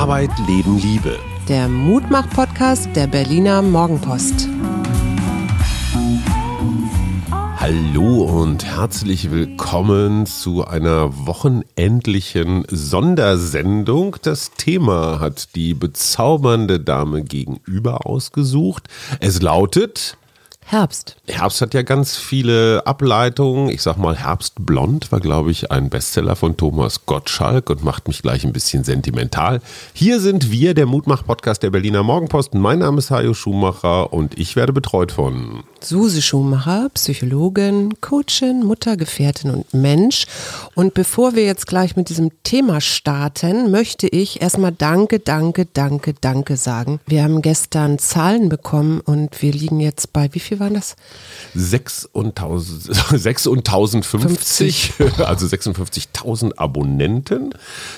Arbeit, Leben, Liebe. Der Mutmach-Podcast der Berliner Morgenpost. Hallo und herzlich willkommen zu einer wochenendlichen Sondersendung. Das Thema hat die bezaubernde Dame gegenüber ausgesucht. Es lautet Herbst. Herbst hat ja ganz viele Ableitungen. Ich sag mal, Herbstblond war, glaube ich, ein Bestseller von Thomas Gottschalk und macht mich gleich ein bisschen sentimental. Hier sind wir, der Mutmach-Podcast der Berliner Morgenpost. Mein Name ist Hajo Schumacher und ich werde betreut von Suse Schumacher, Psychologin, Coachin, Mutter, Gefährtin und Mensch. Und bevor wir jetzt gleich mit diesem Thema starten, möchte ich erstmal Danke, Danke, Danke, Danke sagen. Wir haben gestern Zahlen bekommen und wir liegen jetzt bei, wie viel waren das? 6.050, also 56.000 Abonnenten,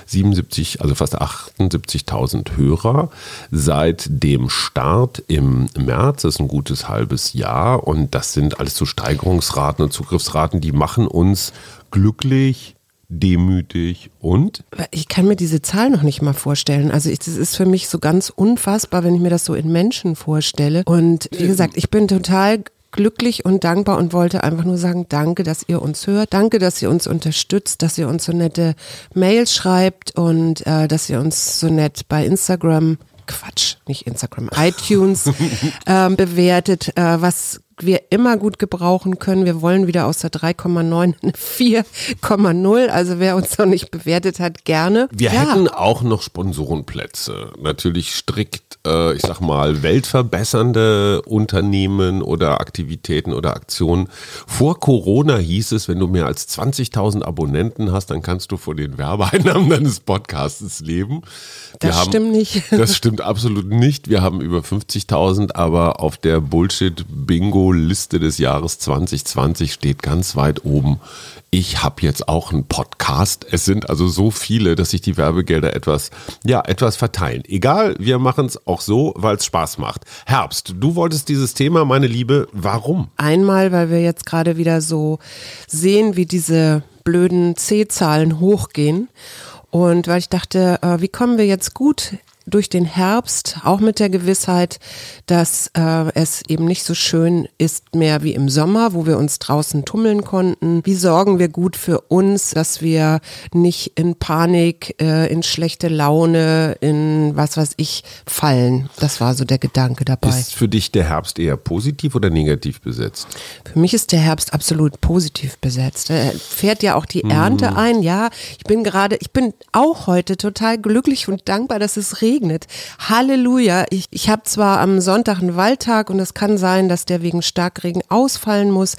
77, also fast 78.000 Hörer seit dem Start im März. Das ist ein gutes halbes Jahr und das sind alles so Steigerungsraten und Zugriffsraten, die machen uns glücklich, demütig und? Ich kann mir diese Zahl noch nicht mal vorstellen. Also ich, das ist für mich so ganz unfassbar, wenn ich mir das so in Menschen vorstelle. Und wie gesagt, ich bin total glücklich und dankbar und wollte einfach nur sagen, danke, dass ihr uns hört, danke, dass ihr uns unterstützt, dass ihr uns so nette Mails schreibt und äh, dass ihr uns so nett bei Instagram Quatsch, nicht Instagram, iTunes ähm, bewertet, äh, was wir immer gut gebrauchen können. Wir wollen wieder aus der 3,9 eine 4,0. Also wer uns noch nicht bewertet hat, gerne. Wir ja. hätten auch noch Sponsorenplätze. Natürlich strikt, äh, ich sag mal, weltverbessernde Unternehmen oder Aktivitäten oder Aktionen. Vor Corona hieß es, wenn du mehr als 20.000 Abonnenten hast, dann kannst du von den Werbeeinnahmen deines Podcasts leben. Wir das haben, stimmt nicht. Das stimmt absolut nicht. Wir haben über 50.000, aber auf der Bullshit-Bingo-Liste des Jahres 2020 steht ganz weit oben. Ich habe jetzt auch einen Podcast. Es sind also so viele, dass sich die Werbegelder etwas, ja, etwas verteilen. Egal, wir machen es auch so, weil es Spaß macht. Herbst, du wolltest dieses Thema, meine Liebe, warum? Einmal, weil wir jetzt gerade wieder so sehen, wie diese blöden C-Zahlen hochgehen. Und weil ich dachte, äh, wie kommen wir jetzt gut durch den Herbst, auch mit der Gewissheit, dass äh, es eben nicht so schön ist mehr wie im Sommer, wo wir uns draußen tummeln konnten. Wie sorgen wir gut für uns, dass wir nicht in Panik, äh, in schlechte Laune, in was weiß ich fallen? Das war so der Gedanke dabei. Ist für dich der Herbst eher positiv oder negativ besetzt? Für mich ist der Herbst absolut positiv besetzt. Er fährt ja auch die Ernte mhm. ein. Ja, ich bin gerade, ich bin auch heute total glücklich und dankbar, dass es regnet regnet. Halleluja. Ich, ich habe zwar am Sonntag einen Waldtag und es kann sein, dass der wegen Starkregen ausfallen muss,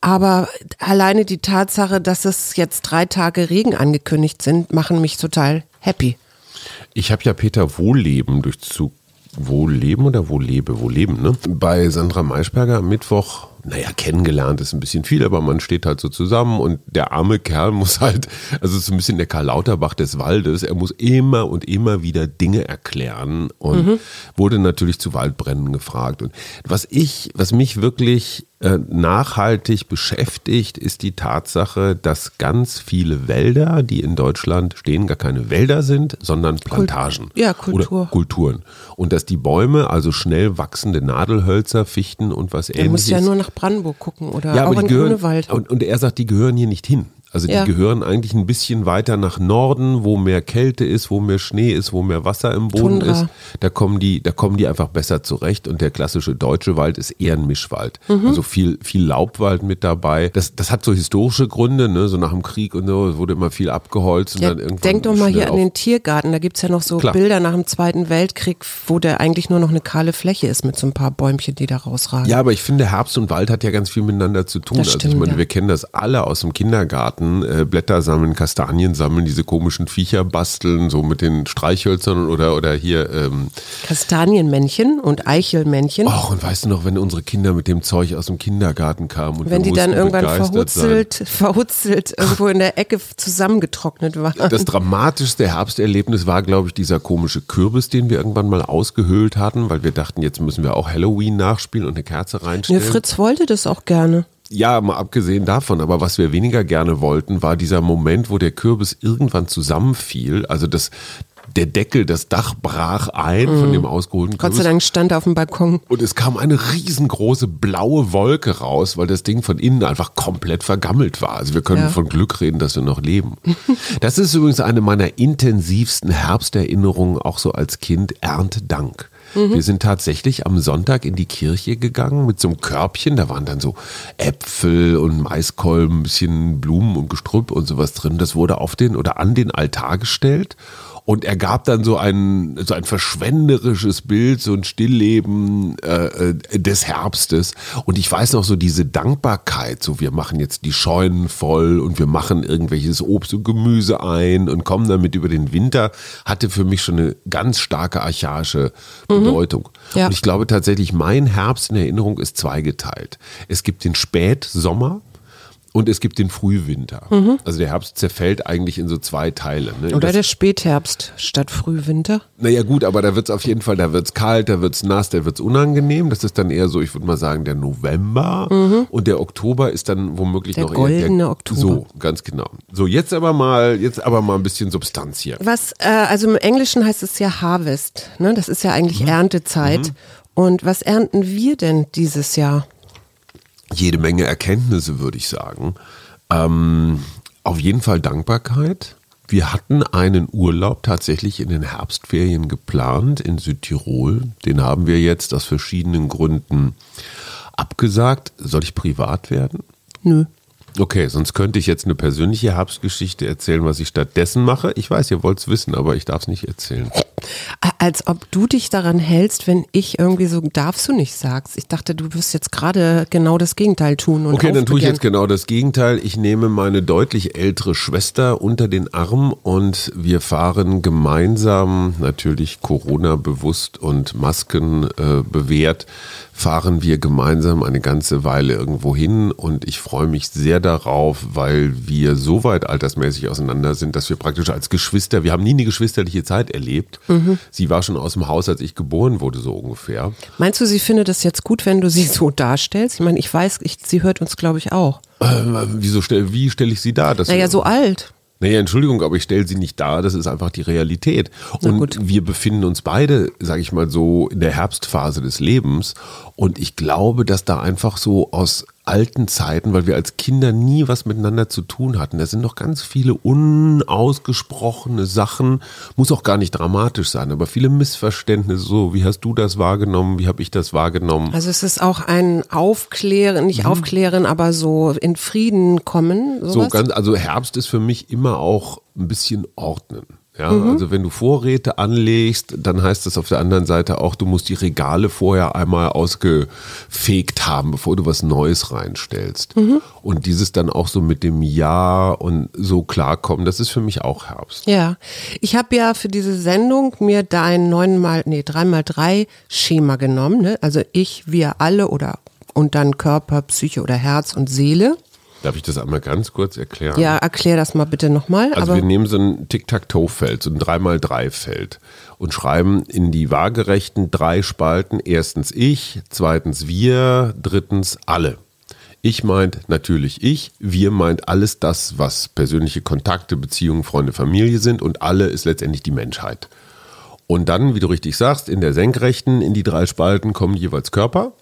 aber alleine die Tatsache, dass es jetzt drei Tage Regen angekündigt sind, machen mich total happy. Ich habe ja Peter Wohlleben durch zu Wohlleben oder Wohllebe, Wohlleben, ne? Bei Sandra Maischberger am Mittwoch naja, kennengelernt ist ein bisschen viel, aber man steht halt so zusammen und der arme Kerl muss halt, also so ein bisschen der Karl Lauterbach des Waldes, er muss immer und immer wieder Dinge erklären und mhm. wurde natürlich zu Waldbränden gefragt. Und was ich, was mich wirklich äh, nachhaltig beschäftigt, ist die Tatsache, dass ganz viele Wälder, die in Deutschland stehen, gar keine Wälder sind, sondern Plantagen. ja, Kultur. Oder Kulturen. Und dass die Bäume, also schnell wachsende Nadelhölzer, Fichten und was ähnliches. Du musst ja nur nach Brandenburg gucken oder ja, auch aber in gehören, Grunewald. Und, und er sagt, die gehören hier nicht hin. Also die ja. gehören eigentlich ein bisschen weiter nach Norden, wo mehr Kälte ist, wo mehr Schnee ist, wo mehr Wasser im Boden Tundra. ist. Da kommen die, da kommen die einfach besser zurecht. Und der klassische deutsche Wald ist eher ein Mischwald. Mhm. Also viel, viel Laubwald mit dabei. Das, das hat so historische Gründe, ne? So nach dem Krieg und so wurde immer viel abgeholzt. Ja, und dann irgendwann denk doch mal hier an den Tiergarten. Da gibt es ja noch so Klar. Bilder nach dem Zweiten Weltkrieg, wo der eigentlich nur noch eine kahle Fläche ist mit so ein paar Bäumchen, die da rausragen. Ja, aber ich finde, Herbst und Wald hat ja ganz viel miteinander zu tun. Das stimmt, also ich meine, ja. wir kennen das alle aus dem Kindergarten. Äh, Blätter sammeln, Kastanien sammeln, diese komischen Viecher basteln, so mit den Streichhölzern oder, oder hier. Ähm Kastanienmännchen und Eichelmännchen. Ach, und weißt du noch, wenn unsere Kinder mit dem Zeug aus dem Kindergarten kamen und wenn die dann irgendwann verhutzelt, sein. verhutzelt irgendwo in der Ecke zusammengetrocknet waren. Das dramatischste Herbsterlebnis war, glaube ich, dieser komische Kürbis, den wir irgendwann mal ausgehöhlt hatten, weil wir dachten, jetzt müssen wir auch Halloween nachspielen und eine Kerze reinstellen. Ja, Fritz wollte das auch gerne. Ja, mal abgesehen davon, aber was wir weniger gerne wollten, war dieser Moment, wo der Kürbis irgendwann zusammenfiel. Also das, der Deckel, das Dach brach ein von dem ausgeholten Gott sei Dank stand er auf dem Balkon. Und es kam eine riesengroße blaue Wolke raus, weil das Ding von innen einfach komplett vergammelt war. Also wir können Ja. von Glück reden, dass wir noch leben. Das ist übrigens eine meiner intensivsten Herbsterinnerungen, auch so als Kind, Erntedank. Wir sind tatsächlich am Sonntag in die Kirche gegangen mit so einem Körbchen. Da waren dann so Äpfel und Maiskolben, ein bisschen Blumen und Gestrüpp und sowas drin. Das wurde auf den oder an den Altar gestellt. Und er gab dann so ein, so ein verschwenderisches Bild, so ein Stillleben äh, äh, des Herbstes. Und ich weiß noch so diese Dankbarkeit, so wir machen jetzt die Scheunen voll und wir machen irgendwelches Obst und Gemüse ein und kommen damit über den Winter, hatte für mich schon eine ganz starke archaische Bedeutung. Ja. Und ich glaube tatsächlich, mein Herbst in Erinnerung ist zweigeteilt. Es gibt den Spätsommer. Und es gibt den Frühwinter. Also der Herbst zerfällt eigentlich in so zwei Teile. Ne? Oder Das- der Spätherbst statt Frühwinter. naja gut, aber da wird es auf jeden Fall, da wird es kalt, da wird es nass, da wird es unangenehm. Das ist dann eher so, ich würde mal sagen, der November. Und der Oktober ist dann womöglich Der noch eher goldene Oktober. So, ganz genau. So, jetzt aber mal, jetzt aber mal ein bisschen Substanz hier. Was, äh, also im Englischen heißt es ja Harvest, ne? Das ist ja eigentlich Mhm. Erntezeit. Und was ernten wir denn dieses Jahr? Jede Menge Erkenntnisse, würde ich sagen. Ähm, auf jeden Fall Dankbarkeit. Wir hatten einen Urlaub tatsächlich in den Herbstferien geplant in Südtirol. Den haben wir jetzt aus verschiedenen Gründen abgesagt. Soll ich privat werden? Nö. Okay, sonst könnte ich jetzt eine persönliche Herbstgeschichte erzählen, was ich stattdessen mache. Ich weiß, ihr wollt es wissen, aber ich darf es nicht erzählen. Als ob du dich daran hältst, wenn ich irgendwie so darfst du nicht sagst. Ich dachte, du wirst jetzt gerade genau das Gegenteil tun. Und Okay, dann tue ich jetzt genau das Gegenteil. Ich nehme meine deutlich ältere Schwester unter den Arm und wir fahren gemeinsam, natürlich Corona bewusst und Masken äh, bewährt, fahren wir gemeinsam eine ganze Weile irgendwo hin und ich freue mich sehr darauf, weil wir so weit altersmäßig auseinander sind, dass wir praktisch als Geschwister, wir haben nie eine geschwisterliche Zeit erlebt. Sie war schon aus dem Haus, als ich geboren wurde, so ungefähr. Meinst du, sie findet es jetzt gut, wenn du sie so darstellst? Ich meine, ich weiß, ich, sie hört uns, glaube ich, auch. Äh, wieso stell, wie stelle ich sie dar? Dass Naja, so alt. Naja, Entschuldigung, aber ich stelle sie nicht dar, das ist einfach die Realität. Und wir befinden uns beide, sage ich mal so, in der Herbstphase des Lebens. Und ich glaube, dass da einfach so aus alten Zeiten, weil wir als Kinder nie was miteinander zu tun hatten, da sind noch ganz viele unausgesprochene Sachen, muss auch gar nicht dramatisch sein, aber viele Missverständnisse, so wie hast du das wahrgenommen, wie habe ich das wahrgenommen. Also es ist auch ein Aufklären, nicht aufklären, aber so in Frieden kommen. Sowas? So ganz, also Herbst ist für mich immer auch ein bisschen ordnen. Ja, also wenn du Vorräte anlegst, dann heißt das auf der anderen Seite auch, du musst die Regale vorher einmal ausgefegt haben, bevor du was Neues reinstellst. Und dieses dann auch so mit dem Jahr und so klarkommen, das ist für mich auch Herbst. Ja, ich habe ja für diese Sendung mir dein 9 mal, nee, 3 mal 3 Schema genommen. Ne? Also ich, wir alle oder und dann Körper, Psyche oder Herz und Seele. Darf ich das einmal ganz kurz erklären? Ja, erklär das mal bitte nochmal. Also aber wir nehmen so ein Tic-Tac-Toe-Feld, so ein 3x3-Feld und schreiben in die waagerechten drei Spalten erstens ich, zweitens wir, drittens alle. Ich meint natürlich ich, wir meint alles das, was persönliche Kontakte, Beziehungen, Freunde, Familie sind und alle ist letztendlich die Menschheit. Und dann, wie du richtig sagst, in der Senkrechten, in die drei Spalten kommen jeweils Körper,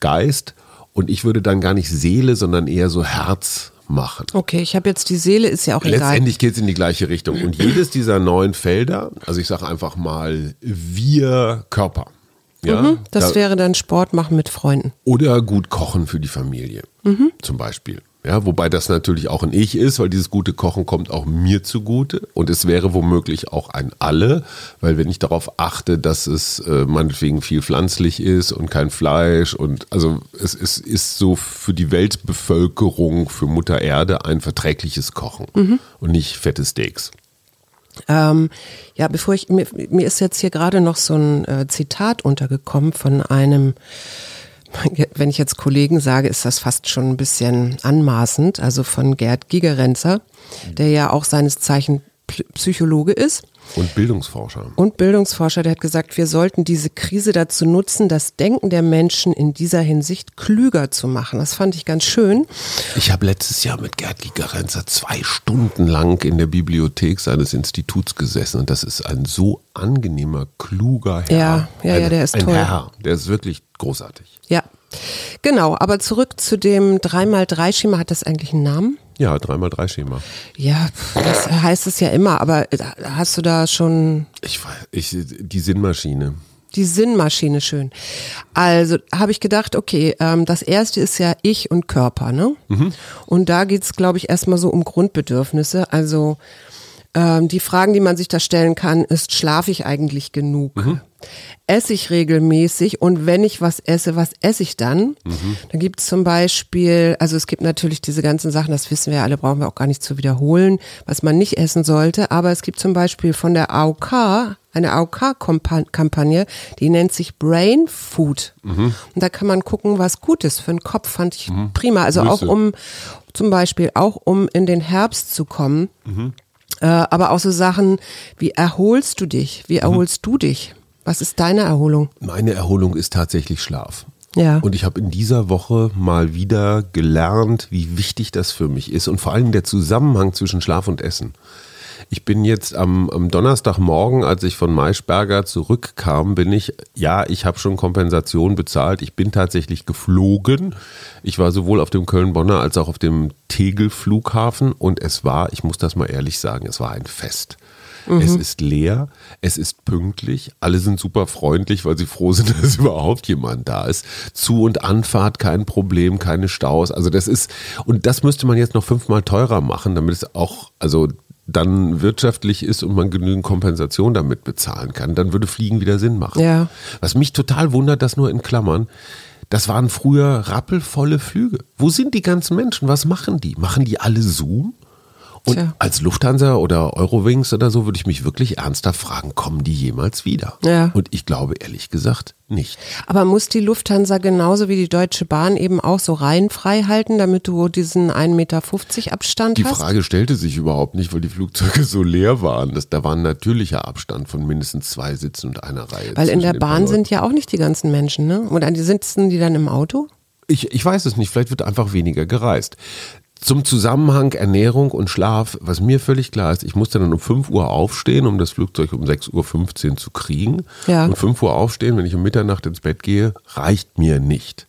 Geist und ich würde dann gar nicht Seele, sondern eher so Herz machen. okay, ich habe jetzt die Seele, ist ja auch egal. Letztendlich geht es in die gleiche Richtung. Und jedes dieser neuen Felder, also ich sage einfach mal wir Körper. Ja, Mhm, das da- wäre dann Sport machen mit Freunden. oder gut kochen für die Familie, Mhm. zum Beispiel. Ja, wobei das natürlich auch ein Ich ist, weil dieses gute Kochen kommt auch mir zugute und es wäre womöglich auch ein Alle, weil wenn ich darauf achte, dass es äh, meinetwegen viel pflanzlich ist und kein Fleisch und also es, es ist so für die Weltbevölkerung, für Mutter Erde ein verträgliches Kochen Mhm. und nicht fette Steaks. Ähm, ja, bevor ich, mir, mir ist jetzt hier gerade noch so ein äh, Zitat untergekommen von einem, wenn ich jetzt Kollegen sage, ist das fast schon ein bisschen anmaßend, also von Gerd Gigerenzer, der ja auch seines Zeichen Psychologe ist. Und Bildungsforscher. Und Bildungsforscher, der hat gesagt, wir sollten diese Krise dazu nutzen, das Denken der Menschen in dieser Hinsicht klüger zu machen. Das fand ich ganz schön. Ich habe letztes Jahr mit Gerd Gigerenzer zwei Stunden lang in der Bibliothek seines Instituts gesessen und das ist ein so angenehmer, kluger Herr. Ja, ja, ja, der ist ein toll. Herr, der ist wirklich großartig. Ja, genau. Aber zurück zu dem 3x3-Schema. Hat das eigentlich einen Namen? Ja, 3x3-Schema. Ja, das heißt es ja immer. Aber hast du da schon Ich weiß, ich, die Sinnmaschine. die Sinnmaschine schön? Also habe ich gedacht, okay, ähm, das erste ist ja Ich und Körper, ne? Und da geht's, glaube ich, erstmal so um Grundbedürfnisse. Also ähm, die Fragen, die man sich da stellen kann, ist, schlafe ich eigentlich genug? Esse ich regelmäßig und wenn ich was esse, was esse ich dann? Dann gibt es zum Beispiel, also es gibt natürlich diese ganzen Sachen, das wissen wir alle, brauchen wir auch gar nicht zu wiederholen, was man nicht essen sollte, aber es gibt zum Beispiel von der AOK, eine AOK-Kampagne, die nennt sich Brain Food. Und da kann man gucken, was gut ist für den Kopf, fand ich prima. Also auch Nüsse. um, zum Beispiel auch um in den Herbst zu kommen, äh, aber auch so Sachen, wie erholst du dich? Wie erholst du dich? Was ist deine Erholung? Meine Erholung ist tatsächlich Schlaf. Ja. Und ich habe in dieser Woche mal wieder gelernt, wie wichtig das für mich ist und vor allem der Zusammenhang zwischen Schlaf und Essen. Ich bin jetzt am, am Donnerstagmorgen, als ich von Maischberger zurückkam, bin ich, ja, ich habe schon Kompensation bezahlt. Ich bin tatsächlich geflogen. Ich war sowohl auf dem Köln-Bonner als auch auf dem Tegel-Flughafen und es war, ich muss das mal ehrlich sagen, es war ein Fest. Es ist leer, es ist pünktlich, alle sind super freundlich, weil sie froh sind, dass überhaupt jemand da ist. Zu- und Anfahrt kein Problem, keine Staus. Also das ist, und das müsste man jetzt noch fünfmal teurer machen, damit es auch, also dann wirtschaftlich ist und man genügend Kompensation damit bezahlen kann, dann würde Fliegen wieder Sinn machen. Ja. Was mich total wundert, das nur in Klammern, das waren früher rappelvolle Flüge. Wo sind die ganzen Menschen? Was machen die? Machen die alle Zoom? Und Tja. als Lufthansa oder Eurowings oder so würde ich mich wirklich ernsthaft fragen, kommen die jemals wieder? Ja. Und ich glaube ehrlich gesagt nicht. Aber muss die Lufthansa genauso wie die Deutsche Bahn eben auch so reihenfrei halten, damit du diesen 1,50 Meter Abstand Die hast? Frage stellte sich überhaupt nicht, weil die Flugzeuge so leer waren. Das, da war ein natürlicher Abstand von mindestens zwei Sitzen und einer Reihe. Weil in der Bahn sind ja auch nicht die ganzen Menschen, ne? Oder die sitzen die dann im Auto? Ich, ich weiß es nicht, vielleicht wird einfach weniger gereist. Zum Zusammenhang Ernährung und Schlaf, was mir völlig klar ist, ich musste dann um 5 Uhr aufstehen, um das Flugzeug um 6.15 Uhr zu kriegen. Ja. Und 5 Uhr aufstehen, wenn ich um Mitternacht ins Bett gehe, reicht mir nicht.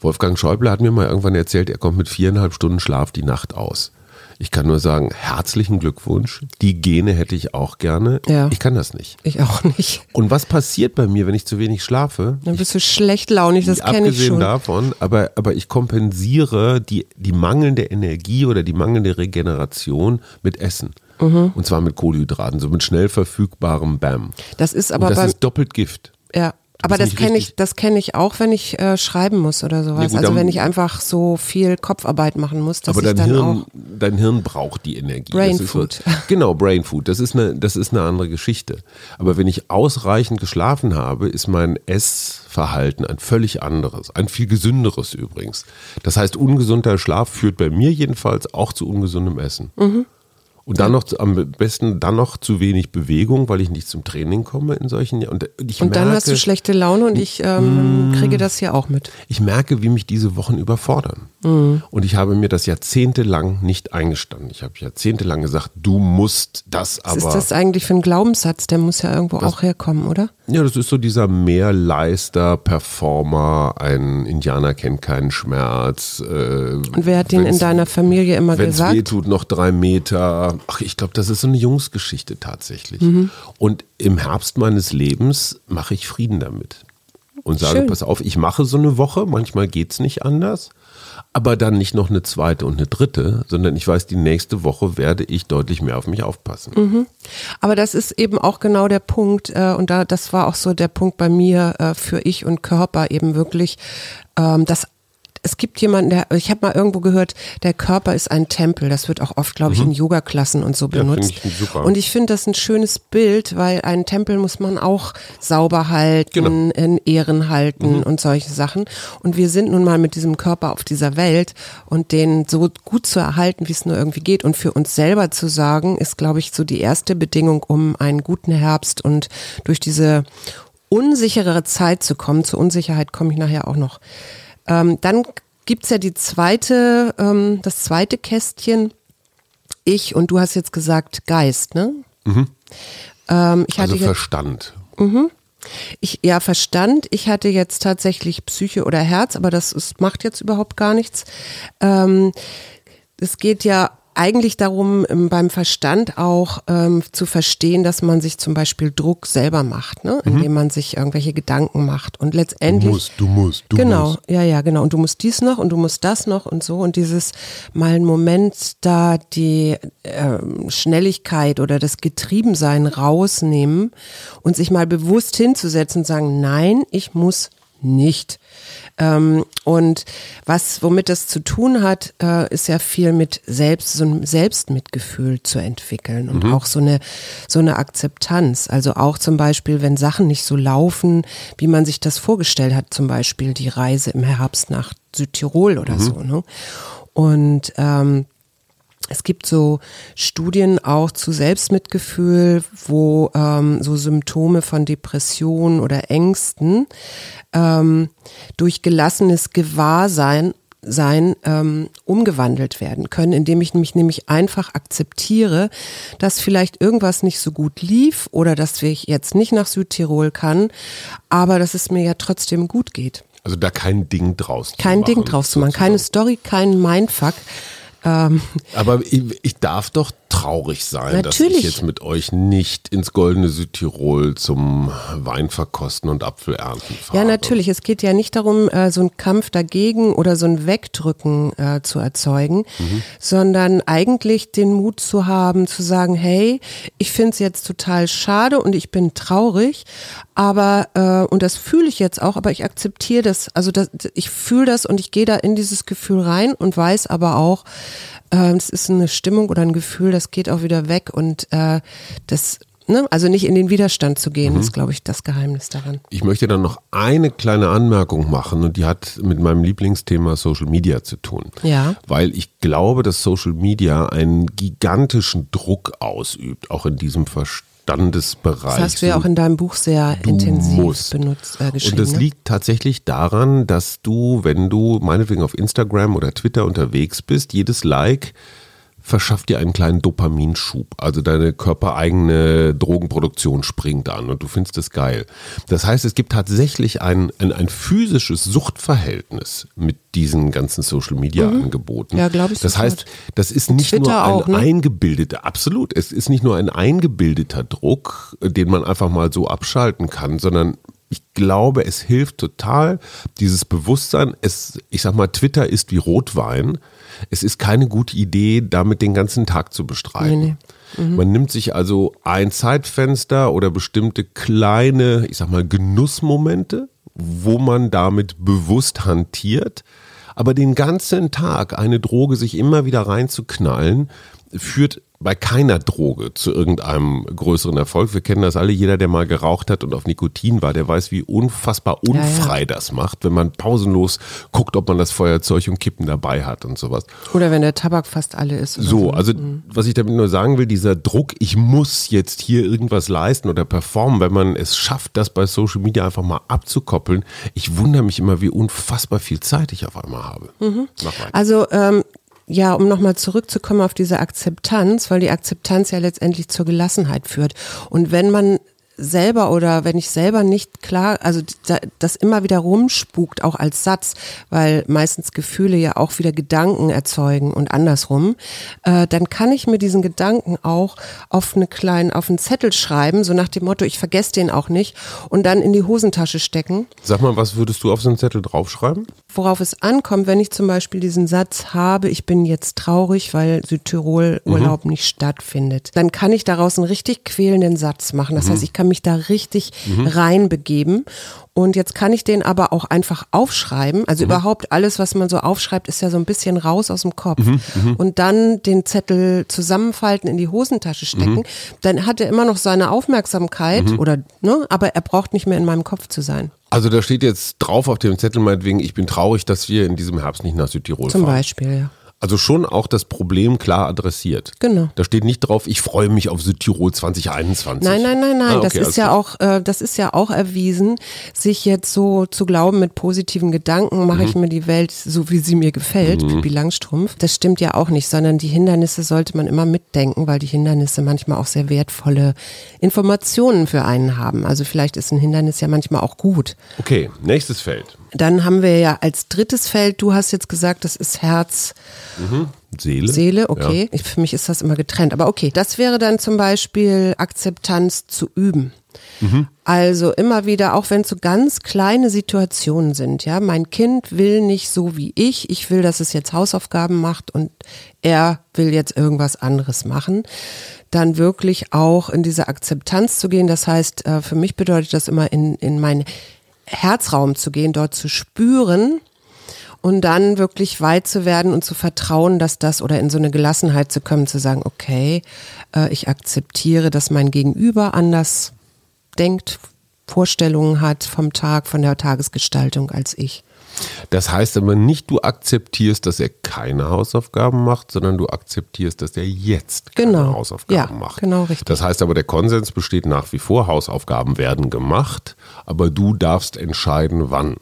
Wolfgang Schäuble hat mir mal irgendwann erzählt, er kommt mit viereinhalb Stunden Schlaf die Nacht aus. Ich kann nur sagen, herzlichen Glückwunsch. Die Gene hätte ich auch gerne. Ja. Ich kann das nicht. Ich auch nicht. Und was passiert bei mir, wenn ich zu wenig schlafe? Dann bist du schlecht launig, das kenne ich Abgesehen schon. davon, aber, aber ich kompensiere die, die mangelnde Energie oder die mangelnde Regeneration mit Essen. Mhm. Und zwar mit Kohlenhydraten, so mit schnell verfügbarem BAM. Das ist Und aber das beim, ist doppelt Gift. ja. Aber das kenne ich, das kenne ich auch, wenn ich äh, schreiben muss oder sowas. Ja, gut, also wenn ich einfach so viel Kopfarbeit machen muss, dass aber ich dein dann Hirn, auch. dein Hirn braucht die Energie. Brain Das ist Food. genau, Brain Food. Das ist, eine, das ist eine andere Geschichte. Aber wenn ich ausreichend geschlafen habe, ist mein Essverhalten ein völlig anderes. Ein viel gesünderes übrigens. Das heißt, ungesunder Schlaf führt bei mir jedenfalls auch zu ungesundem Essen. Mhm. Und dann noch zu- am besten dann noch zu wenig Bewegung, weil ich nicht zum Training komme in solchen und ich Und dann merke, hast du schlechte Laune und ich ähm, kriege das hier auch mit. ich merke, wie mich diese Wochen überfordern. Mhm. Und ich habe mir das jahrzehntelang nicht eingestanden. Ich habe jahrzehntelang gesagt, du musst das Was aber. ist das eigentlich für ein Glaubenssatz? Der muss ja irgendwo auch herkommen, oder? Ja, das ist so dieser Mehrleister, Performer, ein Indianer kennt keinen Schmerz. Äh, Und wer hat den in deiner Familie immer Wenn es gesagt? weh tut, noch drei Meter. Ach, ich glaube, das ist so eine Jungsgeschichte tatsächlich. Mhm. Und im Herbst meines Lebens mache ich Frieden damit. Und sage, Schön. pass auf, ich mache so eine Woche, manchmal geht es nicht anders. Aber dann nicht noch eine zweite und eine dritte, sondern ich weiß, die nächste Woche werde ich deutlich mehr auf mich aufpassen. Mhm. Aber das ist eben auch genau der Punkt, äh, und da, das war auch so der Punkt bei mir äh, für ich und Körper eben wirklich, ähm, das es gibt jemanden, der, ich habe mal irgendwo gehört, der Körper ist ein Tempel. Das wird auch oft, glaube ich, mhm. in Yoga-Klassen und so benutzt. Ja, ich super. Und ich finde das ein schönes Bild, weil einen Tempel muss man auch sauber halten, genau. in Ehren halten mhm. und solche Sachen. Und wir sind nun mal mit diesem Körper auf dieser Welt und den so gut zu erhalten, wie es nur irgendwie geht. Und für uns selber zu sagen, ist, glaube ich, so die erste Bedingung, um einen guten Herbst und durch diese unsichere Zeit zu kommen. Zur Unsicherheit komme ich nachher auch noch. Ähm, dann gibt's ja die zweite, ähm, das zweite Kästchen. Ich und du hast jetzt gesagt Geist, ne? Mhm. Ähm, ich also hatte Verstand. Mhm. Ich, ja, Verstand. Ich hatte jetzt tatsächlich Psyche oder Herz, aber das ist, macht jetzt überhaupt gar nichts. Ähm, es geht ja eigentlich darum, ähm, beim Verstand auch ähm, zu verstehen, dass man sich zum Beispiel Druck selber macht, ne? Mhm. indem man sich irgendwelche Gedanken macht. Und letztendlich. Du musst, du musst, du genau, musst. ja, ja, genau. Und du musst dies noch und du musst das noch und so. Und dieses mal einen Moment da die äh, Schnelligkeit oder das Getriebensein rausnehmen und sich mal bewusst hinzusetzen und sagen, nein, ich muss nicht. Ähm, und was, womit das zu tun hat, äh, ist ja viel mit Selbst, so einem Selbstmitgefühl zu entwickeln und mhm. auch so eine, so eine Akzeptanz. Also auch zum Beispiel, wenn Sachen nicht so laufen, wie man sich das vorgestellt hat, zum Beispiel die Reise im Herbst nach Südtirol oder mhm. so. Ne? Und ähm, es gibt so Studien auch zu Selbstmitgefühl, wo ähm, so Symptome von Depressionen oder Ängsten ähm, durch gelassenes Gewahrsein sein ähm, umgewandelt werden können, indem ich mich nämlich einfach akzeptiere, dass vielleicht irgendwas nicht so gut lief oder dass ich jetzt nicht nach Südtirol kann, aber dass es mir ja trotzdem gut geht. Also da kein Ding draus zu kein machen. Kein Ding draus zu machen, keine Story, kein Mindfuck. Ähm, aber ich, darf doch traurig sein, Natürlich. dass ich jetzt mit euch nicht ins goldene Südtirol zum Weinverkosten und Apfelernten fahre. Ja, natürlich. Es geht ja nicht darum, äh, so einen Kampf dagegen oder so ein Wegdrücken äh, zu erzeugen, mhm. sondern eigentlich den Mut zu haben, zu sagen, hey, ich finde es jetzt total schade und ich bin traurig, aber, äh, und das fühle ich jetzt auch, aber ich akzeptiere das, also das, ich fühle das und ich gehe da in dieses Gefühl rein und weiß aber auch, es ist eine Stimmung oder ein Gefühl, das geht auch wieder weg und äh, das Ne? Also nicht in den Widerstand zu gehen, mhm. ist, glaube ich, das Geheimnis daran. Ich möchte dann noch eine kleine Anmerkung machen und die hat mit meinem Lieblingsthema Social Media zu tun. Ja. Weil ich glaube, dass Social Media einen gigantischen Druck ausübt, auch in diesem Verstand Standesbereich. Das hast du ja auch in deinem Buch sehr intensiv musst. benutzt, äh, geschrieben. Und das ne? liegt tatsächlich daran, dass du, wenn du meinetwegen auf Instagram oder Twitter unterwegs bist, jedes Like verschafft dir einen kleinen Dopaminschub. Also deine körpereigene Drogenproduktion springt an und du findest es geil. Das heißt, es gibt tatsächlich ein, ein, ein physisches Suchtverhältnis mit diesen ganzen Social Media mhm. Angeboten. Ja, glaube ich. Das heißt, das ist nicht Twitter nur ein auch, ne? eingebildeter, absolut, es ist nicht nur ein eingebildeter Druck, den man einfach mal so abschalten kann, sondern ich glaube, es hilft total, dieses Bewusstsein. Es, ich sag mal, Twitter ist wie Rotwein. Es ist keine gute Idee, damit den ganzen Tag zu bestreiten. Nee, nee. Mhm. Man nimmt sich also ein Zeitfenster oder bestimmte kleine, ich sag mal, Genussmomente, wo man damit bewusst hantiert. Aber den ganzen Tag eine Droge sich immer wieder reinzuknallen, führt bei keiner Droge zu irgendeinem größeren Erfolg. Wir kennen das alle. Jeder, der mal geraucht hat und auf Nikotin war, der weiß, wie unfassbar unfrei ja, ja. das macht, wenn man pausenlos guckt, ob man das Feuerzeug und Kippen dabei hat und sowas. Oder wenn der Tabak fast alle ist. So, so, also mhm. was ich damit nur sagen will, dieser Druck, ich muss jetzt hier irgendwas leisten oder performen, wenn man es schafft, das bei Social Media einfach mal abzukoppeln. Ich wundere mich immer, wie unfassbar viel Zeit ich auf einmal habe. Mhm. Also ähm, ja, um nochmal zurückzukommen auf diese Akzeptanz, weil die Akzeptanz ja letztendlich zur Gelassenheit führt. Und wenn man selber oder wenn ich selber nicht klar, also das immer wieder rumspukt, auch als Satz, weil meistens Gefühle ja auch wieder Gedanken erzeugen und andersrum, äh, dann kann ich mir diesen Gedanken auch auf eine kleinen, auf einen Zettel schreiben, so nach dem Motto, ich vergesse den auch nicht und dann in die Hosentasche stecken. Sag mal, was würdest du auf so einen Zettel draufschreiben? Worauf es ankommt, wenn ich zum Beispiel diesen Satz habe, ich bin jetzt traurig, weil Südtirol Urlaub mhm. nicht stattfindet, dann kann ich daraus einen richtig quälenden Satz machen. Das mhm. heißt, ich kann kann mich da richtig Mhm. reinbegeben. Und jetzt kann ich den aber auch einfach aufschreiben. Also Mhm. überhaupt alles, was man so aufschreibt, ist ja so ein bisschen raus aus dem Kopf. Mhm, Und dann den Zettel zusammenfalten, in die Hosentasche stecken. Mhm. Dann hat er immer noch seine Aufmerksamkeit oder, ne, aber er braucht nicht mehr in meinem Kopf zu sein. Also da steht jetzt drauf auf dem Zettel meinetwegen, ich bin traurig, dass wir in diesem Herbst nicht nach Südtirol Zum fahren. Beispiel, ja. Also schon auch das Problem klar adressiert. Genau. Da steht nicht drauf, ich freue mich auf Südtirol 2021. Nein, nein, nein, nein. Ah, okay, das ist ja klar. auch, äh, das ist ja auch erwiesen, sich jetzt so zu glauben mit positiven Gedanken mache ich Mhm. mir die Welt so wie sie mir gefällt, Pippi Langstrumpf. Das stimmt ja auch nicht, sondern die Hindernisse sollte man immer mitdenken, weil die Hindernisse manchmal auch sehr wertvolle Informationen für einen haben. Also vielleicht ist ein Hindernis ja manchmal auch gut. Okay, nächstes Feld. Dann haben wir ja als drittes Feld, du hast jetzt gesagt, das ist Herz, Seele. Seele, okay. Ich, für mich ist das immer getrennt. Aber okay, das wäre dann zum Beispiel Akzeptanz zu üben. Also immer wieder, auch wenn es so ganz kleine Situationen sind, ja, mein Kind will nicht so wie ich, ich will, dass es jetzt Hausaufgaben macht und er will jetzt irgendwas anderes machen, dann wirklich auch in diese Akzeptanz zu gehen. Das heißt, äh, für mich bedeutet das immer in, in meinen Herzraum zu gehen, dort zu spüren, und dann wirklich weit zu werden und zu vertrauen, dass das oder in so eine Gelassenheit zu kommen, zu sagen, okay, äh, ich akzeptiere, dass mein Gegenüber anders denkt, Vorstellungen hat vom Tag, von der Tagesgestaltung als ich. Das heißt aber nicht, du akzeptierst, dass er keine Hausaufgaben macht, sondern du akzeptierst, dass er jetzt keine Genau. Hausaufgaben Ja, macht. genau richtig. Das heißt aber, der Konsens besteht nach wie vor, Hausaufgaben werden gemacht, aber du darfst entscheiden, wann.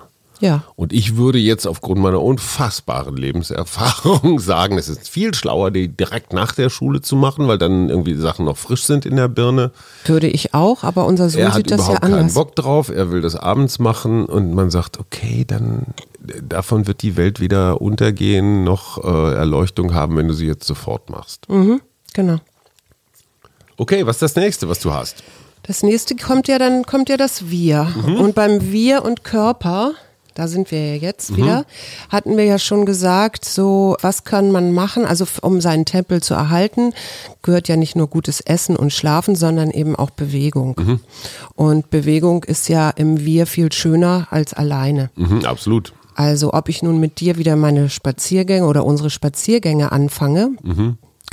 Ja. Und ich würde jetzt aufgrund meiner unfassbaren Lebenserfahrung sagen, es ist viel schlauer, die direkt nach der Schule zu machen, weil dann irgendwie die Sachen noch frisch sind in der Birne. Würde ich auch, aber unser Sohn er hat sieht das ja überhaupt keinen anders. Bock drauf, er will das abends machen und man sagt, okay, dann davon wird die Welt wieder untergehen, noch äh, Erleuchtung haben, wenn du sie jetzt sofort machst. Mhm, genau. Okay, was ist das nächste, was du hast? Das nächste kommt ja dann, kommt ja das Wir. Mhm. Und beim Wir und Körper, da sind wir ja jetzt Mhm. wieder, hatten wir ja schon gesagt, so, was kann man machen? Also, um seinen Tempel zu erhalten, gehört ja nicht nur gutes Essen und Schlafen, sondern eben auch Bewegung. Mhm. Und Bewegung ist ja im Wir viel schöner als alleine. Mhm, absolut. Also ob ich nun mit dir wieder meine Spaziergänge oder unsere Spaziergänge anfange,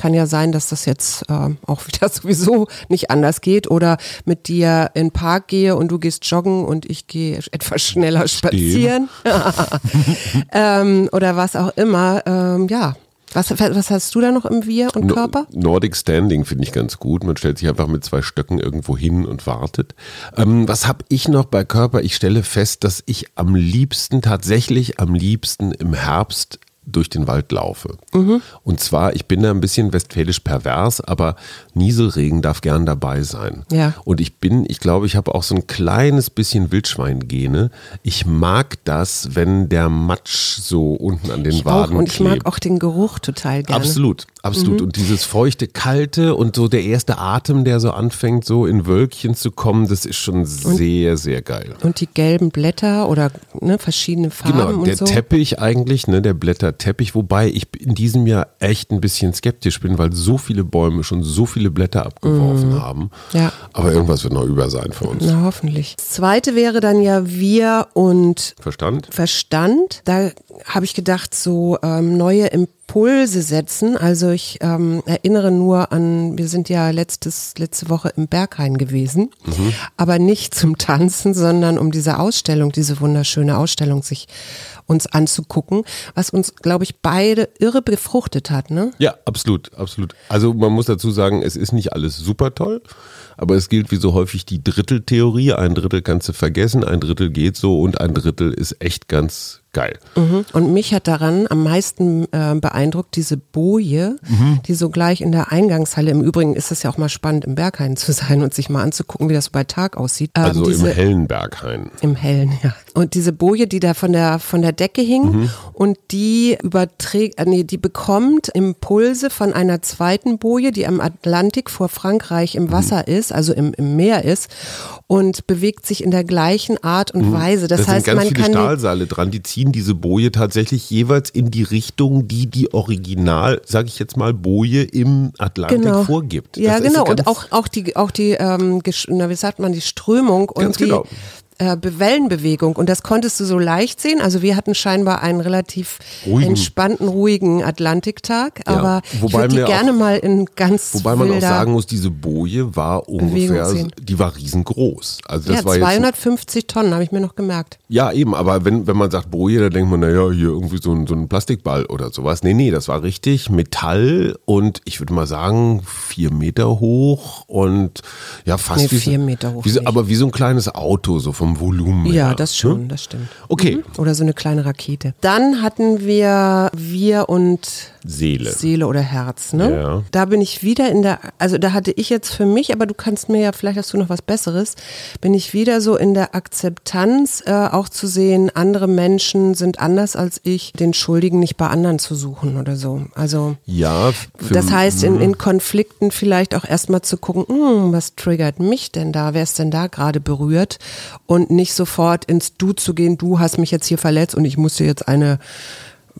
kann ja sein, dass das jetzt äh, auch wieder sowieso nicht anders geht oder mit dir in den Park gehe und du gehst joggen und ich gehe etwas schneller spazieren ähm, oder was auch immer. Ähm, ja, was, was hast du da noch im Wir und No- Körper? Nordic Standing finde ich ganz gut. Man stellt sich einfach mit zwei Stöcken irgendwo hin und wartet. Ähm, was habe ich noch bei Körper? Ich stelle fest, dass ich am liebsten, tatsächlich am liebsten im Herbst durch den Wald laufe. Mhm. Und zwar, ich bin da ein bisschen westfälisch pervers, aber Nieselregen darf gern dabei sein. Ja. Und ich bin, ich glaube, ich habe auch so ein kleines bisschen Wildschweingene. Ich mag das, wenn der Matsch so unten an den Ich auch, Waden und ich klebt. mag auch den Geruch total gerne. Absolut, absolut. Mhm. Und dieses feuchte, kalte und so der erste Atem, der so anfängt, so in Wölkchen zu kommen, das ist schon sehr, sehr geil. Und die gelben Blätter oder ne, verschiedene Farben Genau, und der so. Teppich eigentlich, ne, der Blätterteppich, wobei ich in diesem Jahr echt ein bisschen skeptisch bin, weil so viele Bäume schon so viele Blätter abgeworfen haben. Mhm. Ja. Aber irgendwas wird noch über sein für uns. Na, hoffentlich. Das zweite wäre dann ja wir und Verstand? Verstand. Da habe ich gedacht, so ähm, neue Impulse setzen. Also ich ähm, erinnere nur an, wir sind ja letztes, letzte Woche im Berghain gewesen, aber nicht zum Tanzen, sondern um diese Ausstellung, diese wunderschöne Ausstellung sich uns anzugucken, was uns, glaube ich, beide irre befruchtet hat. Ne? Ja, absolut, absolut. Also man muss dazu sagen, es ist nicht alles super toll, aber es gilt wie so häufig die Dritteltheorie. Ein Drittel kannst du vergessen, ein Drittel geht so und ein Drittel ist echt ganz geil. Mhm. Und mich hat daran am meisten äh, beeindruckt diese Boje, Mhm. die so gleich in der Eingangshalle, im Übrigen ist es ja auch mal spannend, im Berghain zu sein und sich mal anzugucken, wie das bei Tag aussieht. Ähm, Also im diese, hellen Berghain. Im Hellen, ja. Und diese Boje, die da von der, von der Decke hing Mhm. und die überträgt, äh, nee, die bekommt Impulse von einer zweiten Boje, die am Atlantik vor Frankreich Mhm. im Wasser ist, also im, im Meer ist und bewegt sich in der gleichen Art und Weise. Das Mhm. da heißt, sind ganz man viele kann die, Stahlseile dran, die ziehen diese Boje tatsächlich jeweils in die Richtung, die die Original, sage ich jetzt mal, Boje im Atlantik genau. vorgibt. Ja, Das genau. Und auch, auch die, auch die, ähm, na, wie sagt man, die Strömung und Ganz die genau. Äh, Be- Wellenbewegung. Und das konntest du so leicht sehen. Also wir hatten scheinbar einen relativ Ruhigen. entspannten, ruhigen Atlantiktag. Ja. Aber Wobei ich würde mir auch- gerne mal in ganz Wobei man auch sagen muss, diese Boje war ungefähr, die war riesengroß. Also das ja, war jetzt 250 Tonnen, habe ich mir noch gemerkt. Ja, eben, aber wenn, wenn man sagt Boje, dann denkt man, naja, hier irgendwie so ein, so ein Plastikball oder sowas. Nee, nee, das war richtig Metall und ich würde mal sagen, vier Meter hoch und ja, fast Nee, wie, vier Meter hoch Wie so, nicht. aber wie so ein kleines Auto, so vom Volumen her. Ja, das schon, Ne? das stimmt. Okay, Mhm. Oder so eine kleine Rakete. Dann hatten wir wir und Seele. Seele oder Herz, ne? Ja. Da bin ich wieder in der, also da hatte ich jetzt für mich, aber du kannst mir ja, vielleicht hast du noch was Besseres, bin ich wieder so in der Akzeptanz, äh, auch zu sehen, andere Menschen sind anders als ich, den Schuldigen nicht bei anderen zu suchen oder so. Also Ja, für, das heißt, in, in Konflikten vielleicht auch erstmal zu gucken, hm, was triggert mich denn da? Wer ist denn da gerade berührt? Und nicht sofort ins Du zu gehen, du hast mich jetzt hier verletzt und ich muss dir jetzt eine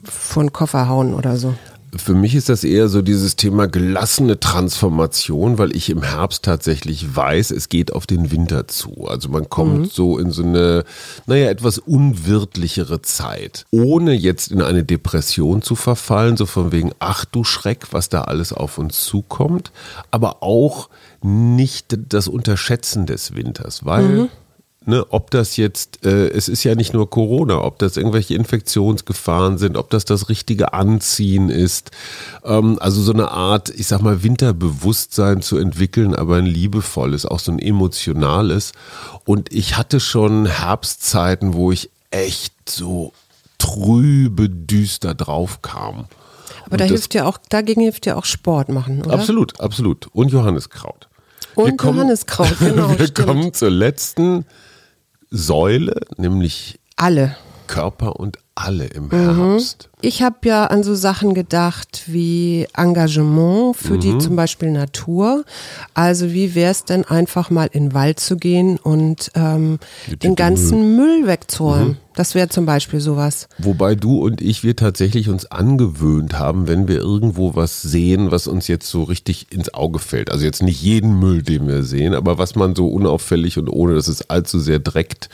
von Koffer hauen oder so. Für mich ist das eher so dieses Thema gelassene Transformation, weil ich im Herbst tatsächlich weiß, es geht auf den Winter zu. Also man kommt so in so eine, naja, etwas unwirtlichere Zeit. Ohne jetzt in eine Depression zu verfallen, so von wegen, ach du Schreck, was da alles auf uns zukommt, aber auch nicht das Unterschätzen des Winters, weil Ne, ob das jetzt, äh, es ist ja nicht nur Corona, ob das irgendwelche Infektionsgefahren sind, ob das das richtige Anziehen ist. Ähm, also so eine Art, ich sag mal, Winterbewusstsein zu entwickeln, aber ein liebevolles, auch so ein emotionales. Und ich hatte schon Herbstzeiten, wo ich echt so trübe, düster drauf kam. Aber da hilft ja auch, dagegen hilft ja auch Sport machen, oder? Absolut, absolut. Und Johanniskraut. Und Wir kommen- Johanniskraut, genau, Wir stimmt. kommen zur letzten Säule, nämlich Alle. Körper und alle im Mhm. Herbst. Ich habe ja an so Sachen gedacht wie Engagement für Mhm. die zum Beispiel Natur. Also wie wäre es denn einfach mal in den Wald zu gehen und ähm, den ganzen Müll, wegzuräumen. Mhm. Das wäre zum Beispiel sowas. Wobei du und ich, wir tatsächlich uns angewöhnt haben, wenn wir irgendwo was sehen, was uns jetzt so richtig ins Auge fällt. Also jetzt nicht jeden Müll, den wir sehen, aber was man so unauffällig und ohne, dass es allzu sehr dreckt,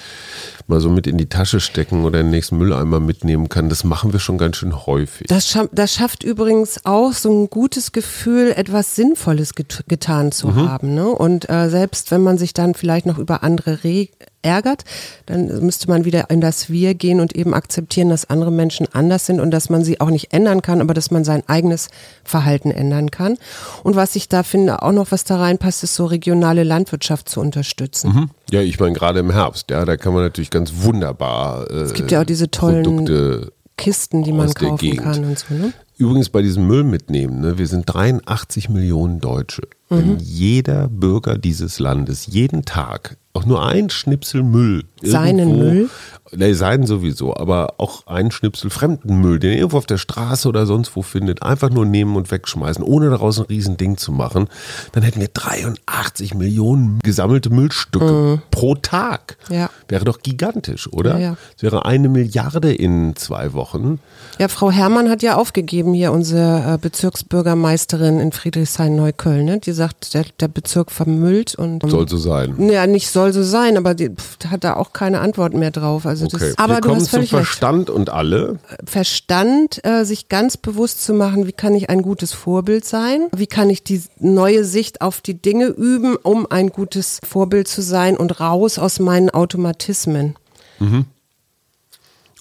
mal so mit in die Tasche stecken oder in den nächsten Mülleimer mitnehmen kann. Das machen wir schon ganz schön häufig. Das, scha das schafft übrigens auch so ein gutes Gefühl, etwas Sinnvolles get getan zu Mhm. haben. Ne? Und äh, selbst wenn man sich dann vielleicht noch über andere re ärgert, dann müsste man wieder in das Wir gehen und eben akzeptieren, dass andere Menschen anders sind und dass man sie auch nicht ändern kann, aber dass man sein eigenes Verhalten ändern kann. Und was ich da finde, auch noch was da reinpasst, ist so regionale Landwirtschaft zu unterstützen. Hm? Ja, ich meine gerade im Herbst, ja, da kann man natürlich ganz wunderbar äh, Es gibt ja auch diese tollen Produkte Kisten, die man kaufen Gegend. kann und so. Ne? Übrigens bei diesem Müll mitnehmen, ne, wir sind 83 Millionen Deutsche. Mhm. Wenn jeder Bürger dieses Landes jeden Tag auch nur ein Schnipsel Müll Seinen irgendwo, Müll? Ne, seinen sowieso, aber auch ein Schnipsel fremden Müll, den er irgendwo auf der Straße oder sonst wo findet, einfach nur nehmen und wegschmeißen, ohne daraus ein Riesending zu machen, dann hätten wir 83 Millionen gesammelte Müllstücke pro Tag. Ja. Wäre doch gigantisch, oder? Ja, ja. Es wäre eine Milliarde in zwei Wochen. Ja, Frau Herrmann hat ja aufgegeben, hier unsere äh, Bezirksbürgermeisterin in Friedrichshain-Neukölln. Ne? Die sagt, der, der Bezirk vermüllt und. Soll so sein. ja, nicht soll so sein, aber die pff, hat da auch keine Antwort mehr drauf. Also Okay. das, aber wir du kommen hast zum völlig recht. Verstand und alle. Verstand, äh, sich ganz bewusst zu machen, wie kann ich ein gutes Vorbild sein? Wie kann ich die neue Sicht auf die Dinge üben, um ein gutes Vorbild zu sein und raus aus meinen Automatismen?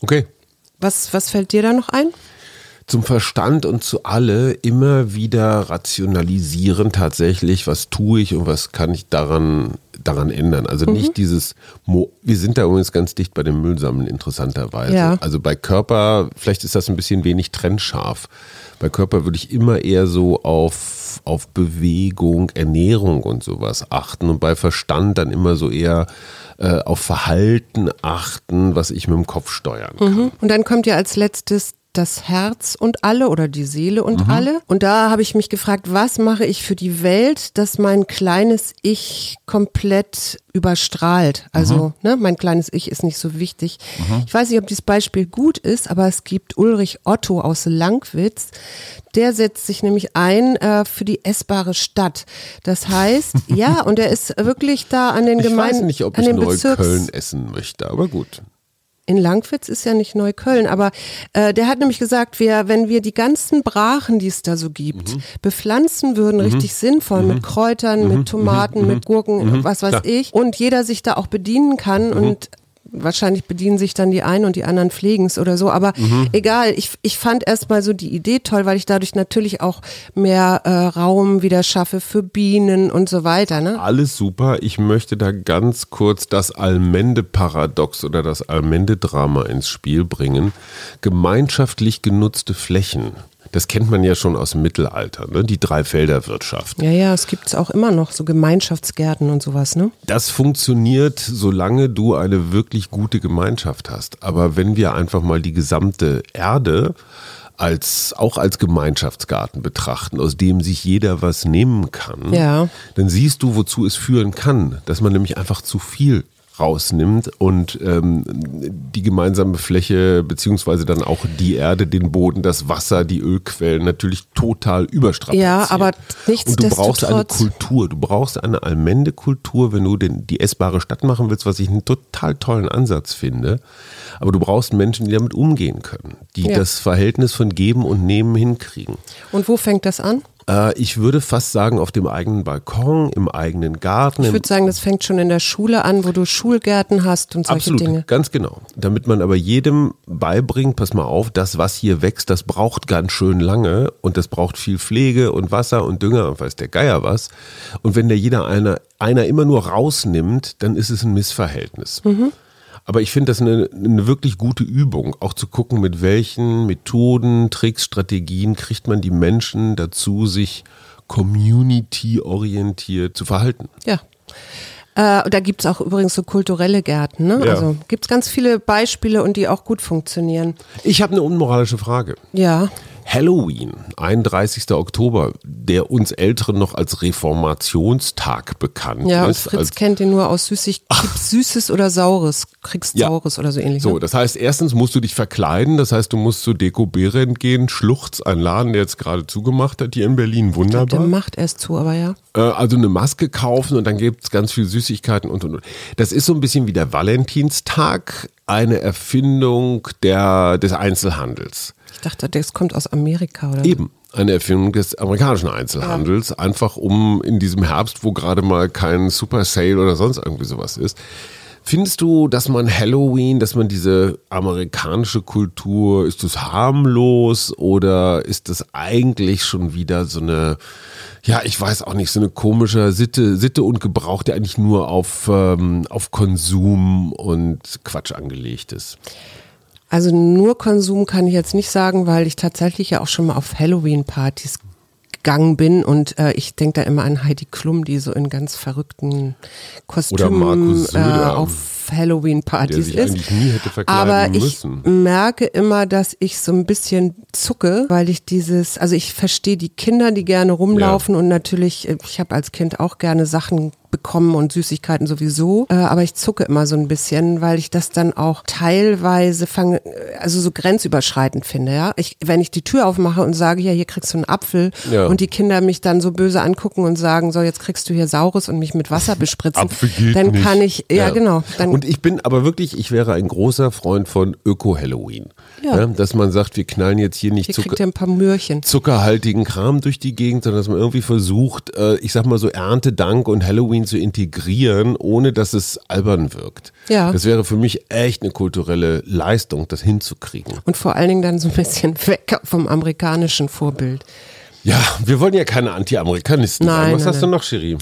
Okay. Was, was fällt dir da noch ein? Zum Verstand und zu alle immer wieder rationalisieren tatsächlich, was tue ich und was kann ich daran, daran ändern. Also nicht dieses, Mo wir sind da übrigens ganz dicht bei dem Müllsammeln interessanterweise. Ja. Also bei Körper, vielleicht ist das ein bisschen wenig trennscharf. Bei Körper würde ich immer eher so auf auf, auf Bewegung, Ernährung und sowas achten und bei Verstand dann immer so eher äh, auf Verhalten achten, was ich mit dem Kopf steuern kann. Mhm. Und dann kommt ja als letztes das Herz und alle oder die Seele und mhm. alle. Und da habe ich mich gefragt, was mache ich für die Welt, dass mein kleines Ich komplett überstrahlt. Also, mhm. ne, mein kleines Ich ist nicht so wichtig. Mhm. Ich weiß nicht, ob dieses Beispiel gut ist, aber es gibt Ulrich Otto aus Langwitz. Der setzt sich nämlich ein äh, für die essbare Stadt. Das heißt, ja, und er ist wirklich da an den Gemeinden. Ich weiß nicht, ob ich Neukölln essen möchte, aber gut in Langwitz ist ja nicht Neukölln, aber äh, der hat nämlich gesagt, wir, wenn wir die ganzen Brachen, die es da so gibt, mhm. bepflanzen würden, mhm. richtig sinnvoll, mhm. mit Kräutern, mit mhm. Tomaten, mhm. mit Gurken, mhm. was weiß Klar. ich, und jeder sich da auch bedienen kann und wahrscheinlich bedienen sich dann die einen und die anderen pflegen es oder so. Aber mhm. egal, ich, ich fand erstmal so die Idee toll, weil ich dadurch natürlich auch mehr äh, Raum wieder schaffe für Bienen und so weiter. Ne? Alles super. Ich möchte da ganz kurz das Allmende-Paradox oder das Allmende-Drama ins Spiel bringen. Gemeinschaftlich genutzte Flächen das kennt man ja schon aus dem Mittelalter, ne? die Dreifelderwirtschaft. Ja, ja, es gibt es auch immer noch, so Gemeinschaftsgärten und sowas. Ne? Das funktioniert, solange du eine wirklich gute Gemeinschaft hast. Aber wenn wir einfach mal die gesamte Erde als auch als Gemeinschaftsgarten betrachten, aus dem sich jeder was nehmen kann, ja. dann siehst du, wozu es führen kann, dass man nämlich einfach zu viel rausnimmt und ähm, die gemeinsame Fläche beziehungsweise dann auch die Erde, den Boden, das Wasser, die Ölquellen natürlich total überstrapaziert. Ja, aber nichts Und du brauchst eine Kultur, du brauchst eine Allmende-Kultur, wenn du den, die essbare Stadt machen willst, was ich einen total tollen Ansatz finde. Aber du brauchst Menschen, die damit umgehen können, die ja. das Verhältnis von Geben und Nehmen hinkriegen. Und wo fängt das an? Äh, ich würde fast sagen, auf dem eigenen Balkon, im eigenen Garten. Ich würde sagen, das fängt schon in der Schule an, wo du Schulgärten hast und solche Absolut, Dinge. Ganz genau. Damit man aber jedem beibringt, pass mal auf, das, was hier wächst, das braucht ganz schön lange und das braucht viel Pflege und Wasser und Dünger und weiß der Geier was. Und wenn der jeder einer, einer immer nur rausnimmt, dann ist es ein Missverhältnis. Mhm. Aber ich finde das eine, eine wirklich gute Übung, auch zu gucken, mit welchen Methoden, Tricks, Strategien kriegt man die Menschen dazu, sich community-orientiert zu verhalten. Ja. Äh, da gibt es auch übrigens so kulturelle Gärten. Ne? Ja. Also gibt es ganz viele Beispiele und die auch gut funktionieren. Ich habe eine unmoralische Frage. Ja. Halloween, 31. Oktober, der uns Älteren noch als Reformationstag bekannt ja, ist. Ja, Fritz kennt den nur aus Süßig, Süßes oder Saures, kriegst ja. Saures oder so ähnlich. So, ne? das heißt, erstens musst du dich verkleiden, das heißt, du musst zu Deko Behrendt gehen, Schluchz, ein Laden, der jetzt gerade zugemacht hat, hier in Berlin, wunderbar. Ich glaub, der macht erst zu, aber ja. Äh, also eine Maske kaufen und dann gibt es ganz viel Süßigkeiten und und und. Das ist so ein bisschen wie der Valentinstag, eine Erfindung der, des Einzelhandels. Ich dachte, das kommt aus Amerika, oder? Eben. Eine Erfindung des amerikanischen Einzelhandels, ja. einfach um in diesem Herbst, wo gerade mal kein Super Sale oder sonst irgendwie sowas ist. Findest du, dass man Halloween, dass man diese amerikanische Kultur, ist das harmlos oder ist das eigentlich schon wieder so eine, ja, ich weiß auch nicht, so eine komische Sitte, Sitte und Gebrauch, der eigentlich nur auf, ähm, auf Konsum und Quatsch angelegt ist? Also nur Konsum kann ich jetzt nicht sagen, weil ich tatsächlich ja auch schon mal auf Halloween-Partys gegangen bin und äh, ich denke da immer an Heidi Klum, die so in ganz verrückten Kostümen äh, auf Halloween-Partys ist. Aber ich müssen. merke immer, dass ich so ein bisschen zucke, weil ich dieses, also ich verstehe die Kinder, die gerne rumlaufen ja. und natürlich, äh, ich habe als Kind auch gerne Sachen bekommen und Süßigkeiten sowieso. Äh, aber ich zucke immer so ein bisschen, weil ich das dann auch teilweise fange, also so grenzüberschreitend finde. Ja, ich, wenn ich die Tür aufmache und sage, ja, hier kriegst du einen Apfel ja. und die Kinder mich dann so böse angucken und sagen, so jetzt kriegst du hier Saures und mich mit Wasser bespritzen, Apfel geht dann nicht. kann ich, ja, ja. genau. Dann und ich bin aber wirklich, ich wäre ein großer Freund von Öko-Halloween. Ja. ja. dass man sagt, wir knallen jetzt hier nicht hier Zucker, ein paar Möhrchen. zuckerhaltigen Kram durch die Gegend, sondern dass man irgendwie versucht, äh, ich sag mal so Erntedank und Halloween zu integrieren, ohne dass es albern wirkt. Ja. Das wäre für mich echt eine kulturelle Leistung, das hinzukriegen. Und vor allen Dingen dann so ein bisschen weg vom amerikanischen Vorbild. Ja, wir wollen ja keine Anti-Amerikanisten sein. Nein, Was nein, hast du nein. noch, Cherie?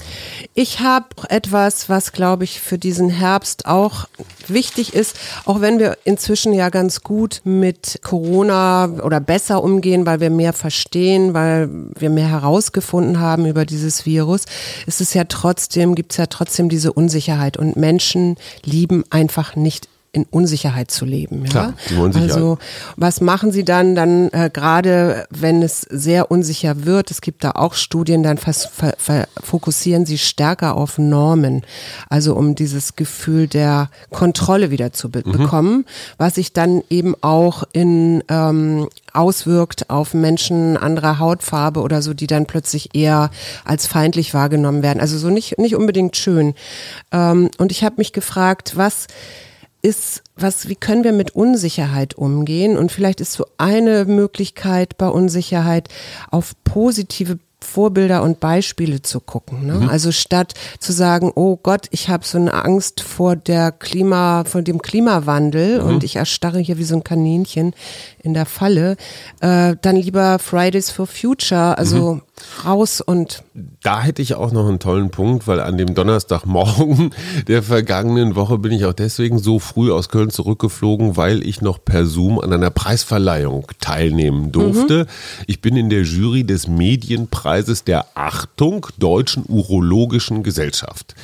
Ich habe etwas, was glaube ich für diesen Herbst auch wichtig ist, auch wenn wir inzwischen ja ganz gut mit Corona oder besser umgehen, weil wir mehr verstehen, weil wir mehr herausgefunden haben über dieses Virus, ist es ja trotzdem, gibt es ja trotzdem diese Unsicherheit und Menschen lieben einfach nicht in Unsicherheit zu leben. Ja? Klar, Unsicherheit. Also was machen sie dann, dann äh, gerade wenn es sehr unsicher wird, es gibt da auch Studien, dann fokussieren sie stärker auf Normen, also um dieses Gefühl der Kontrolle wieder zu be bekommen, was sich dann eben auch in ähm, auswirkt auf Menschen anderer Hautfarbe oder so, die dann plötzlich eher als feindlich wahrgenommen werden. Also so nicht, nicht unbedingt schön. Ähm, und ich habe mich gefragt, was ist, was, wie können wir mit Unsicherheit umgehen? Und vielleicht ist so eine Möglichkeit bei Unsicherheit auf positive Vorbilder und Beispiele zu gucken. Ne? Also statt zu sagen, oh Gott, ich habe so eine Angst vor der Klima, vor dem Klimawandel und ich erstarre hier wie so ein Kaninchen in der Falle, äh, dann lieber Fridays for Future, also raus und Da hätte ich auch noch einen tollen Punkt, weil an dem Donnerstagmorgen der vergangenen Woche bin ich auch deswegen so früh aus Köln zurückgeflogen, weil ich noch per Zoom an einer Preisverleihung teilnehmen durfte. Ich bin in der Jury des Medienpreises der Achtung Deutschen Urologischen Gesellschaft.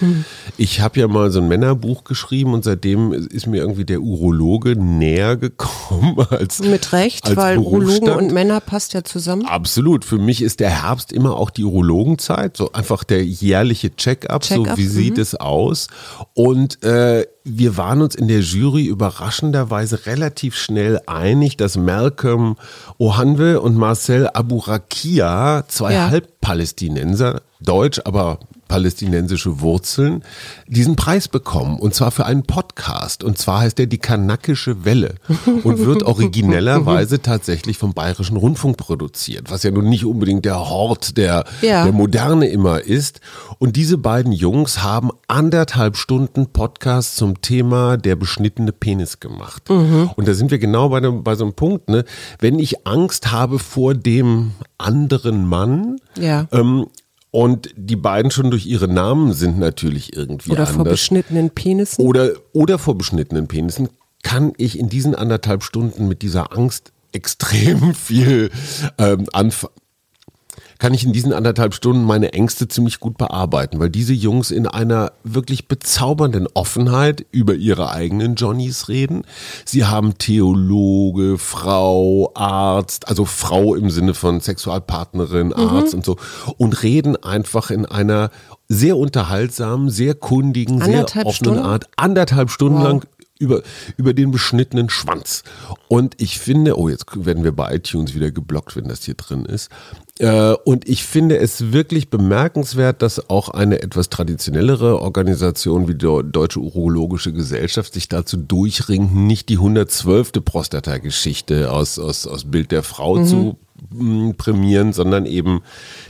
Ich habe ja mal so ein Männerbuch geschrieben und seitdem ist mir irgendwie der Urologe näher gekommen als mit Recht, als weil Urologen und Männer passt ja zusammen. Absolut. Für mich ist der Herbst immer auch die Urologenzeit, so einfach der jährliche Check-up, so Check-up, wie sieht es aus. Und äh, wir waren uns in der Jury überraschenderweise relativ schnell einig, dass Malcolm Ohanwe und Marcel Aburakia, zwei Ja. Halbpalästinenser, deutsch, aber palästinensische Wurzeln, diesen Preis bekommen. Und zwar für einen Podcast. Und zwar heißt der Die Kanakische Welle und wird originellerweise tatsächlich vom Bayerischen Rundfunk produziert, was ja nun nicht unbedingt der Hort der, Ja. der Moderne immer ist. Und diese beiden Jungs haben anderthalb Stunden Podcast zum Thema der beschnittene Penis gemacht. Und da sind wir genau bei, dem, bei so einem Punkt, ne? Wenn ich Angst habe vor dem anderen Mann, Ja. ähm, und die beiden schon durch ihre Namen sind natürlich irgendwie Oder anders. vor beschnittenen Penissen. Oder, oder vor beschnittenen Penissen, kann ich in diesen anderthalb Stunden mit dieser Angst extrem viel ähm, anfangen. Kann ich in diesen anderthalb Stunden meine Ängste ziemlich gut bearbeiten, weil diese Jungs in einer wirklich bezaubernden Offenheit über ihre eigenen Johnnies reden. Sie haben Theologe, Frau, Arzt, also Frau im Sinne von Sexualpartnerin, Arzt und so und reden einfach in einer sehr unterhaltsamen, sehr kundigen, sehr offenen Stunden? Art, anderthalb Stunden Wow. lang über, über den beschnittenen Schwanz. Und ich finde, oh, jetzt werden wir bei iTunes wieder geblockt, wenn das hier drin ist. Äh, und ich finde es wirklich bemerkenswert, dass auch eine etwas traditionellere Organisation wie die Deutsche Urologische Gesellschaft sich dazu durchringt, nicht die 112. Prostata-Geschichte aus, aus, aus Bild der Frau zu mm, prämieren, sondern eben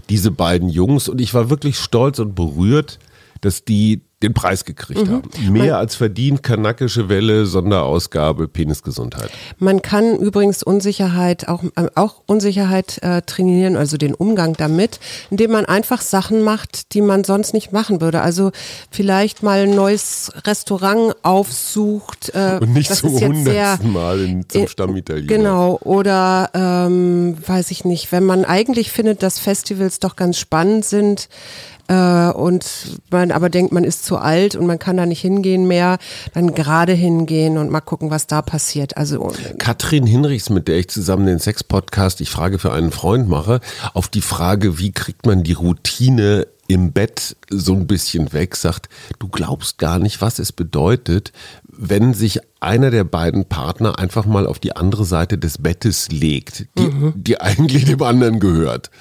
diese beiden Jungs. Und ich war wirklich stolz und berührt, dass die den Preis gekriegt haben. Mehr als verdient, kanakische Welle, Sonderausgabe, Penisgesundheit. Man kann übrigens Unsicherheit auch, äh, auch Unsicherheit äh, trainieren, also den Umgang damit, indem man einfach Sachen macht, die man sonst nicht machen würde. Also vielleicht mal ein neues Restaurant aufsucht. Äh, Und nicht das zum hundertsten Mal in, zum Stammitaliener. Genau, oder ähm, weiß ich nicht, wenn man eigentlich findet, dass Festivals doch ganz spannend sind äh, und man aber denkt, man ist zu alt und man kann da nicht hingehen mehr, dann gerade hingehen und mal gucken, was da passiert. Also Katrin Hinrichs, mit der ich zusammen den Sex-Podcast Ich frage für einen Freund mache, auf die Frage, wie kriegt man die Routine im Bett so ein bisschen weg, sagt, du glaubst gar nicht, was es bedeutet, wenn sich einer der beiden Partner einfach mal auf die andere Seite des Bettes legt, die, die eigentlich dem anderen gehört.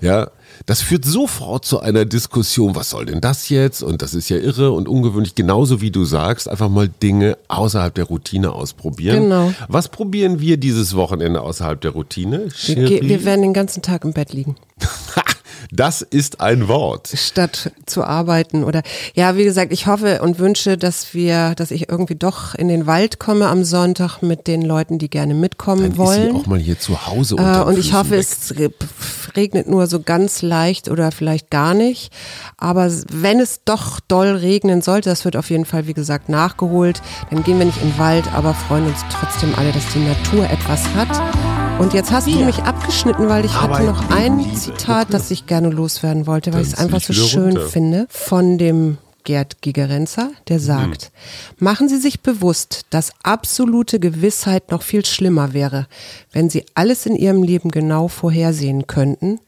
Ja, das führt sofort zu einer Diskussion, was soll denn das jetzt? Und das ist ja irre und ungewöhnlich, genauso wie du sagst, einfach mal Dinge außerhalb der Routine ausprobieren. Genau. Was probieren wir dieses Wochenende außerhalb der Routine? wir, wir werden den ganzen Tag im Bett liegen. Das ist ein Wort. statt zu arbeiten oder ja, wie gesagt, ich hoffe und wünsche, dass wir, dass ich irgendwie doch in den Wald komme am Sonntag mit den Leuten, die gerne mitkommen Dann ist wollen. sie auch mal hier zu Hause Äh, und ich hoffe, weg. es es regnet nur so ganz leicht oder vielleicht gar nicht. Aber wenn es doch doll regnen sollte, das wird auf jeden Fall, wie gesagt, nachgeholt. Dann gehen wir nicht in den Wald, aber freuen uns trotzdem alle, dass die Natur etwas hat. Und jetzt hast du mich abgeschnitten, weil ich hatte noch ein Zitat, das ich gerne loswerden wollte, weil ich es einfach so schön runter. finde, von dem Gerd Gigerenzer, der mhm. sagt, mhm. machen Sie sich bewusst, dass absolute Gewissheit noch viel schlimmer wäre, wenn Sie alles in Ihrem Leben genau vorhersehen könnten,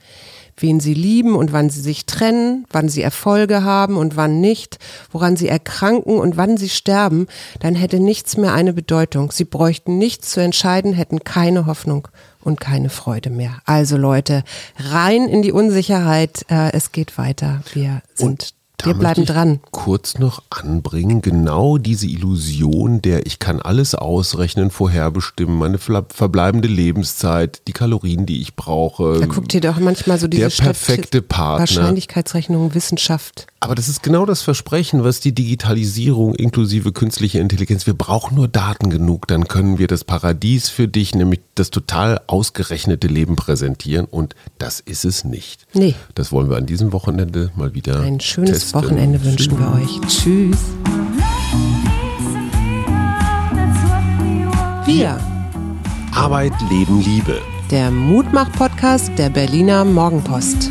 wen Sie lieben und wann Sie sich trennen, wann Sie Erfolge haben und wann nicht, woran Sie erkranken und wann Sie sterben, dann hätte nichts mehr eine Bedeutung. Sie bräuchten nichts zu entscheiden, hätten keine Hoffnung und keine Freude mehr. Also Leute, rein in die Unsicherheit, äh, es geht weiter. Wir sind und da Wir bleiben dran. Kurz noch anbringen, genau diese Illusion der ich kann alles ausrechnen, vorherbestimmen, meine verbleibende Lebenszeit, die Kalorien, die ich brauche. Da guckt ihr doch manchmal so diese der perfekte Partner. Wahrscheinlichkeitsrechnung, Wissenschaft. Aber das ist genau das Versprechen, was die Digitalisierung inklusive künstliche Intelligenz, wir brauchen nur Daten genug, dann können wir das Paradies für dich, nämlich das total ausgerechnete Leben präsentieren und das ist es nicht. Nee. Das wollen wir an diesem Wochenende mal wieder Ein schönes testen. Wochenende wünschen wir euch. Tschüss. Wir. Arbeit, Leben, Liebe. Der Mutmach-Podcast der Berliner Morgenpost.